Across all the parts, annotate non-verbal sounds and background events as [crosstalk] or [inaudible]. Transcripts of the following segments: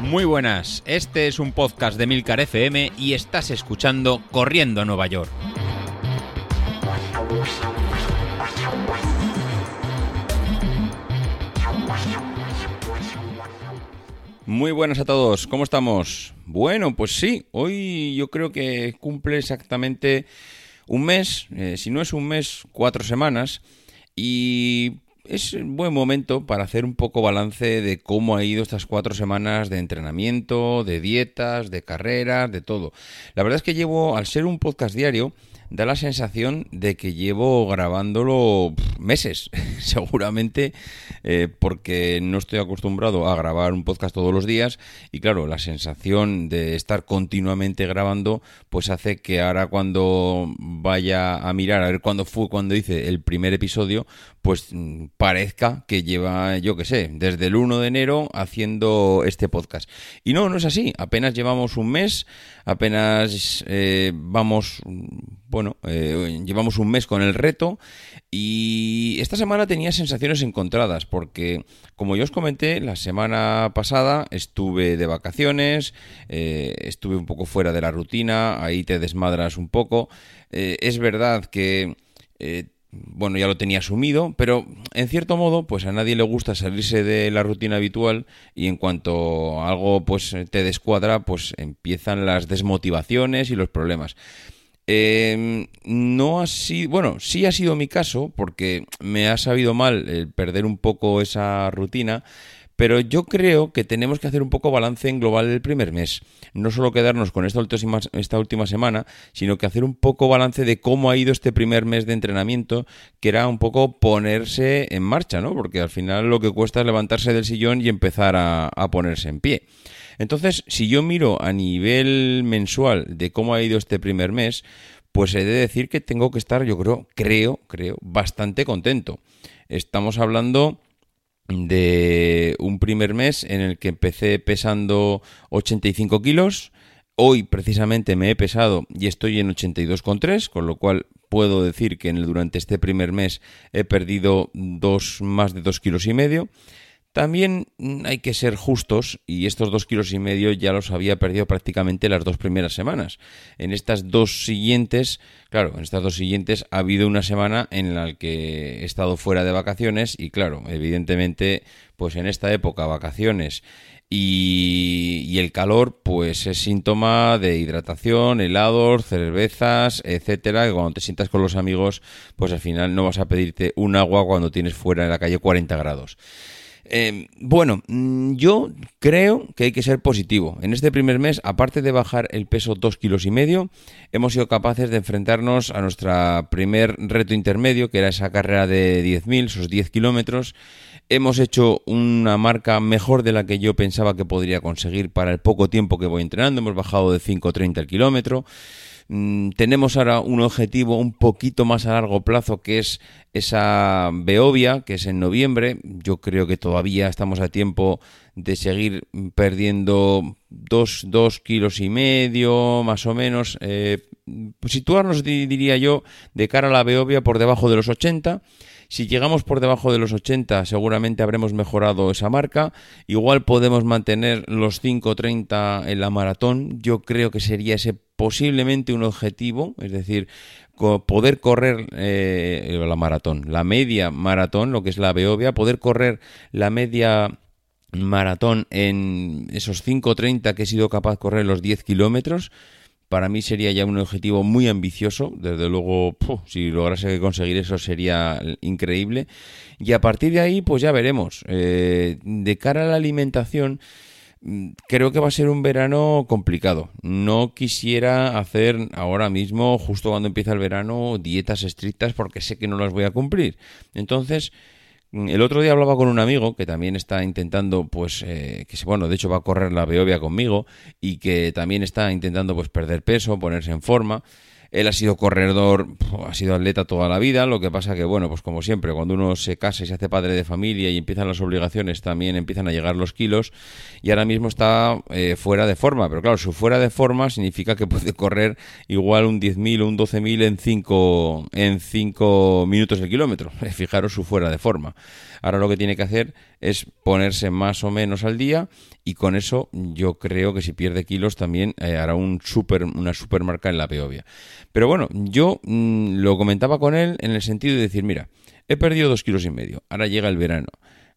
Muy buenas, este es un podcast de Milcar FM y estás escuchando Corriendo a Nueva York. Muy buenas a todos, ¿cómo estamos? Bueno, pues sí, hoy yo creo que cumple exactamente un mes, eh, si no es un mes, cuatro semanas, y es un buen momento para hacer un poco balance de cómo ha ido estas cuatro semanas de entrenamiento, de dietas, de carreras, de todo. La verdad es que llevo, al ser un podcast diario, da la sensación de que llevo grabándolo meses, [laughs] seguramente eh, porque no estoy acostumbrado a grabar un podcast todos los días y claro, la sensación de estar continuamente grabando pues hace que ahora cuando vaya a mirar a ver cuándo fue cuando hice el primer episodio, pues mm, parezca que lleva, yo qué sé, desde el 1 de enero haciendo este podcast. Y no, no es así, apenas llevamos un mes, apenas eh, vamos bueno, eh, llevamos un mes con el reto y esta semana tenía sensaciones encontradas porque, como yo os comenté, la semana pasada estuve de vacaciones, eh, estuve un poco fuera de la rutina, ahí te desmadras un poco. Eh, es verdad que bueno, ya lo tenía asumido, pero en cierto modo, pues a nadie le gusta salirse de la rutina habitual y en cuanto algo pues te descuadra, pues empiezan las desmotivaciones y los problemas. Eh, no ha sido, bueno, sí ha sido mi caso, porque me ha sabido mal el perder un poco esa rutina, pero yo creo que tenemos que hacer un poco balance en global del primer mes. No solo quedarnos con esta última, semana, sino que hacer un poco balance de cómo ha ido este primer mes de entrenamiento, que era un poco ponerse en marcha, ¿no? Porque al final lo que cuesta es levantarse del sillón y empezar a ponerse en pie. Entonces, si yo miro a nivel mensual de cómo ha ido este primer mes, pues he de decir que tengo que estar, yo creo, creo, creo, bastante contento. Estamos hablando de un primer mes en el que empecé pesando 85 kilos. Hoy precisamente me he pesado y estoy en 82,3, con lo cual puedo decir que durante este primer mes he perdido dos, más de 2 kilos y medio. También hay que ser justos y estos dos kilos y medio ya los había perdido prácticamente las dos primeras semanas. En estas dos siguientes, claro, en estas dos siguientes ha habido una semana en la que he estado fuera de vacaciones y claro, evidentemente, pues en esta época vacaciones y, y, el calor pues es síntoma de hidratación, helados, cervezas, etcétera, que cuando te sientas con los amigos pues al final no vas a pedirte un agua cuando tienes fuera en la calle 40 grados. Eh, bueno, mm, yo creo que hay que ser positivo. En este primer mes, aparte de bajar el peso dos kilos y medio, hemos sido capaces de enfrentarnos a nuestro primer reto intermedio, que era esa carrera de 10.000, esos 10 kilómetros. Hemos hecho una marca mejor de la que yo pensaba que podría conseguir para el poco tiempo que voy entrenando. Hemos bajado de 5.30 el kilómetro. Mm, tenemos ahora un objetivo un poquito más a largo plazo que es esa Beovia, que es en noviembre. Yo creo que todavía estamos a tiempo de seguir perdiendo dos, kilos y medio, más o menos. Eh, situarnos, diría yo, de cara a la Beovia por debajo de los 80 si llegamos por debajo de los 80, seguramente habremos mejorado esa marca. Igual podemos mantener los 5.30 en la maratón. Yo creo que sería ese posiblemente un objetivo, es decir, poder correr eh, la maratón, la media maratón, lo que es la Beovia, poder correr la media maratón en esos 5.30 que he sido capaz de correr los 10 kilómetros para mí sería ya un objetivo muy ambicioso. Desde luego, si lograse conseguir eso sería increíble. Y a partir de ahí, pues ya veremos. Eh, de cara a la alimentación, mm, creo que va a ser un verano complicado. No quisiera hacer ahora mismo, justo cuando empieza el verano, dietas estrictas porque sé que no las voy a cumplir. Entonces, el otro día hablaba con un amigo que también está intentando, pues, eh, que bueno, de hecho va a correr la Beovia conmigo y que también está intentando, pues, perder peso, ponerse en forma. Él ha sido corredor, ha sido atleta toda la vida, lo que pasa que, bueno, pues como siempre, cuando uno se casa y se hace padre de familia y empiezan las obligaciones, también empiezan a llegar los kilos y ahora mismo está eh, fuera de forma. Pero claro, su fuera de forma significa que puede [laughs] correr igual un 10.000 o un 12.000 en 5 en cinco minutos el kilómetro. [laughs] Fijaros su fuera de forma. Ahora lo que tiene que hacer es ponerse más o menos al día y con eso yo creo que si pierde kilos también eh, hará un super, una super marca en la Peovia. Pero bueno, yo mm, lo comentaba con él en el sentido de decir, mira, he perdido dos kilos y medio, ahora llega el verano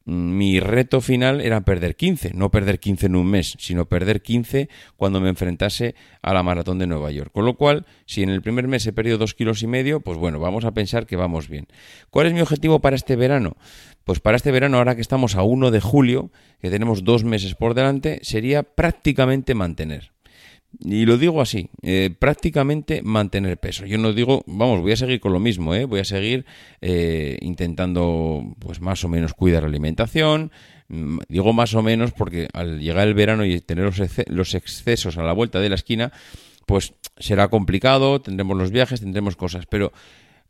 mi reto final era perder 15, no perder 15 en un mes, sino perder 15 cuando me enfrentase a la maratón de Nueva York. Con lo cual, si en el primer mes he perdido dos kilos y medio, pues bueno, vamos a pensar que vamos bien. ¿Cuál es mi objetivo para este verano? Pues para este verano, ahora que estamos a 1 de julio, que tenemos dos meses por delante, sería prácticamente mantener. Y lo digo así, eh, prácticamente mantener peso. Yo no digo, vamos, voy a seguir con lo mismo, ¿eh? voy a seguir eh, intentando, pues más o menos cuidar la alimentación. Mm, digo más o menos porque al llegar el verano y tener los, los excesos a la vuelta de la esquina, pues será complicado, tendremos los viajes, tendremos cosas, pero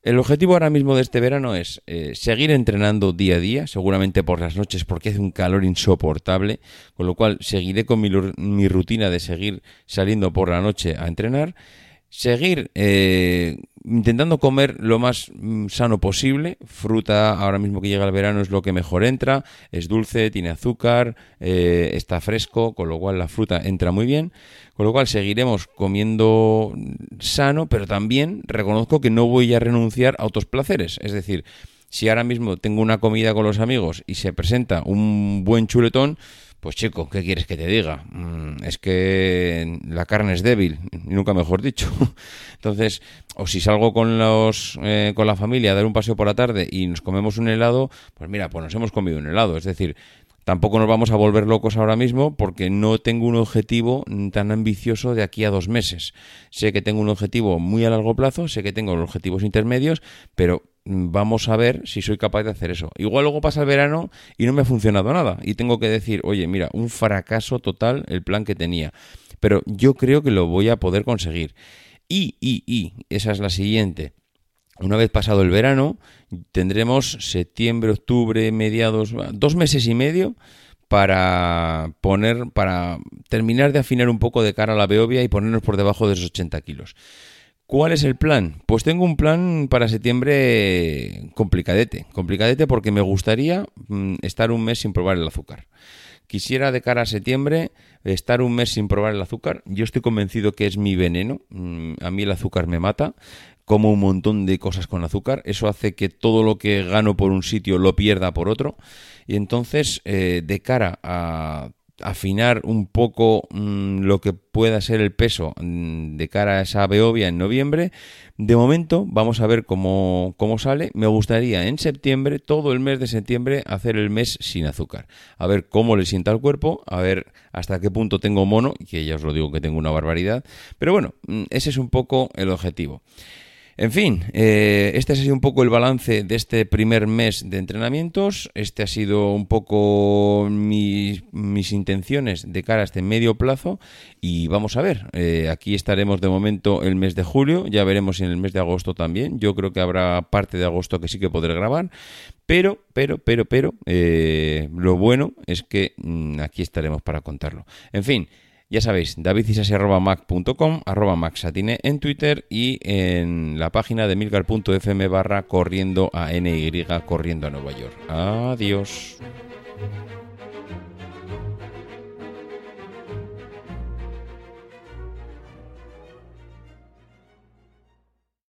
el objetivo ahora mismo de este verano es eh, seguir entrenando día a día, seguramente por las noches porque hace un calor insoportable, con lo cual seguiré con mi, rutina de seguir saliendo por la noche a entrenar, seguir eh, intentando comer lo más mm, sano posible. Fruta, ahora mismo que llega el verano, es lo que mejor entra. Es dulce, tiene azúcar, eh, está fresco, con lo cual la fruta entra muy bien. Con lo cual seguiremos comiendo sano, pero también reconozco que no voy a renunciar a otros placeres. Es decir, si ahora mismo tengo una comida con los amigos y se presenta un buen chuletón, pues chico, ¿qué quieres que te diga? Mm, es que la carne es débil, nunca mejor dicho. [laughs] Entonces, o si salgo con los eh, con la familia a dar un paseo por la tarde y nos comemos un helado, pues mira, pues nos hemos comido un helado. Es decir, Tampoco nos vamos a volver locos ahora mismo porque no tengo un objetivo tan ambicioso de aquí a dos meses. Sé que tengo un objetivo muy a largo plazo, sé que tengo objetivos intermedios, pero vamos a ver si soy capaz de hacer eso. Igual luego pasa el verano y no me ha funcionado nada y tengo que decir, oye, mira, un fracaso total el plan que tenía. Pero yo creo que lo voy a poder conseguir. Y, y, y, esa es la siguiente. Una vez pasado el verano, tendremos septiembre, octubre, mediados, dos meses y medio para poner, para terminar de afinar un poco de cara a la Beovia y ponernos por debajo de esos 80 kilos. ¿Cuál es el plan? Pues tengo un plan para septiembre complicadete, complicadete porque me gustaría mm, estar un mes sin probar el azúcar. Quisiera de cara a septiembre estar un mes sin probar el azúcar. Yo estoy convencido que es mi veneno. Mm, a mí el azúcar me mata como un montón de cosas con azúcar. Eso hace que todo lo que gano por un sitio lo pierda por otro. Y entonces, eh, de cara a afinar un poco mm, lo que pueda ser el peso mm, de cara a esa Beovia en noviembre. De momento vamos a ver cómo, cómo, sale. Me gustaría en septiembre, todo el mes de septiembre, hacer el mes sin azúcar. A ver cómo le sienta al cuerpo, a ver hasta qué punto tengo mono, que ya os lo digo que tengo una barbaridad. Pero bueno, mm, ese es un poco el objetivo. En fin, eh, este ha sido un poco el balance de este primer mes de entrenamientos. Este ha sido un poco mis, intenciones de cara a este medio plazo. Y vamos a ver, eh, aquí estaremos de momento el mes de julio. Ya veremos en el mes de agosto también. Yo creo que habrá parte de agosto que sí que podré grabar. Pero, pero, pero, pero, eh, lo bueno es que mm, aquí estaremos para contarlo. En fin. Ya sabéis, davidcisasi.mac.com, arroba maxatine en Twitter y en la página de milcar.fm barra corriendo a NY, corriendo a Nueva York. Adiós.